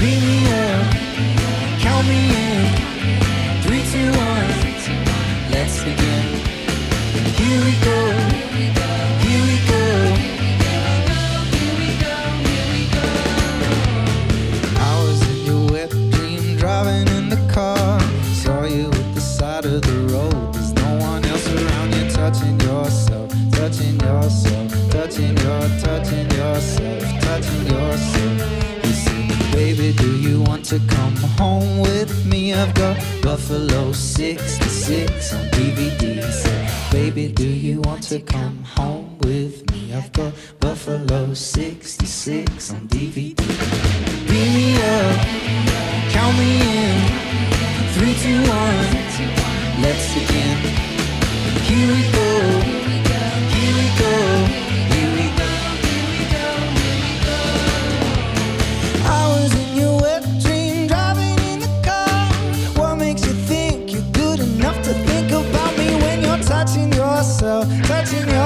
Beat me up, count me in. Three, two, one, let's begin. Here we go, here we go. Here we go, here we go, here we go. I was in your wet dream, driving in the car. Saw you at the side of the road. There's no one else around you, touching yourself, to come home with me. I've got Buffalo 66 on DVD. Say, baby, do you want to come home with me? I've got Buffalo 66 on DVD. Beat me up, count me in, Three, two, one. Touching yourself,